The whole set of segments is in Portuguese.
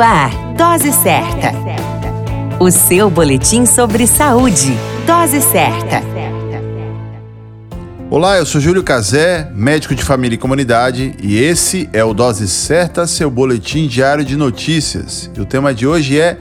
Ar, Dose Certa. O seu boletim sobre saúde. Dose Certa. Olá, eu sou Júlio Cazé, médico de família e comunidade, e esse é o Dose Certa, seu boletim diário de notícias. E o tema de hoje é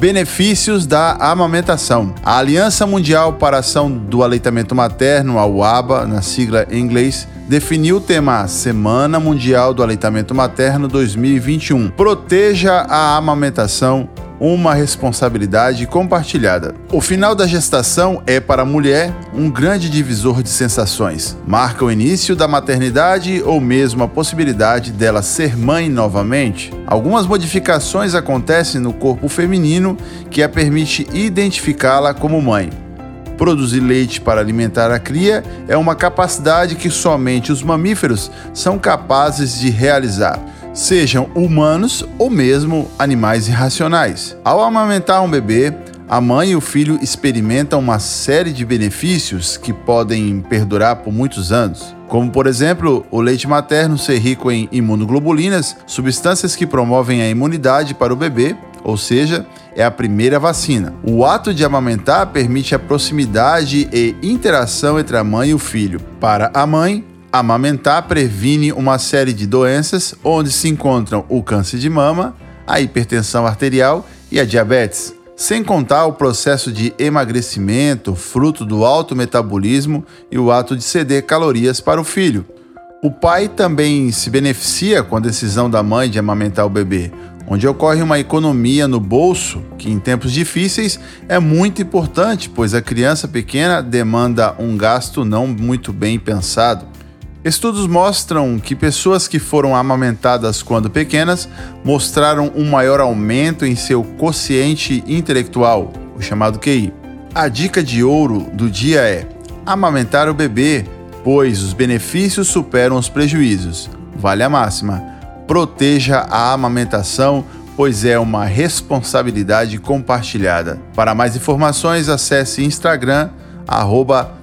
Benefícios da amamentação. A Aliança Mundial para a Ação do Aleitamento Materno, a UABA, na sigla em inglês, definiu o tema Semana Mundial do Aleitamento Materno 2021. Proteja a amamentação uma responsabilidade compartilhada. O final da gestação é para a mulher um grande divisor de sensações. Marca o início da maternidade ou mesmo a possibilidade dela ser mãe novamente. Algumas modificações acontecem no corpo feminino que a permite identificá-la como mãe. Produzir leite para alimentar a cria é uma capacidade que somente os mamíferos são capazes de realizar, sejam humanos ou mesmo animais irracionais. Ao amamentar um bebê, a mãe e o filho experimentam uma série de benefícios que podem perdurar por muitos anos, como por exemplo o leite materno ser rico em imunoglobulinas, substâncias que promovem a imunidade para o bebê, ou seja, é a primeira vacina. O ato de amamentar permite a proximidade e interação entre a mãe e o filho. Para a mãe, amamentar previne uma série de doenças onde se encontram o câncer de mama, a hipertensão arterial e a diabetes. Sem contar o processo de emagrecimento, fruto do alto metabolismo e o ato de ceder calorias para o filho. O pai também se beneficia com a decisão da mãe de amamentar o bebê, onde ocorre uma economia no bolso que, em tempos difíceis, é muito importante, pois a criança pequena demanda um gasto não muito bem pensado. Estudos mostram que pessoas que foram amamentadas quando pequenas mostraram um maior aumento em seu quociente intelectual, o chamado QI. A dica de ouro do dia é amamentar o bebê, pois os benefícios superam os prejuízos. Vale a máxima proteja a amamentação, pois é uma responsabilidade compartilhada. Para mais informações, acesse Instagram,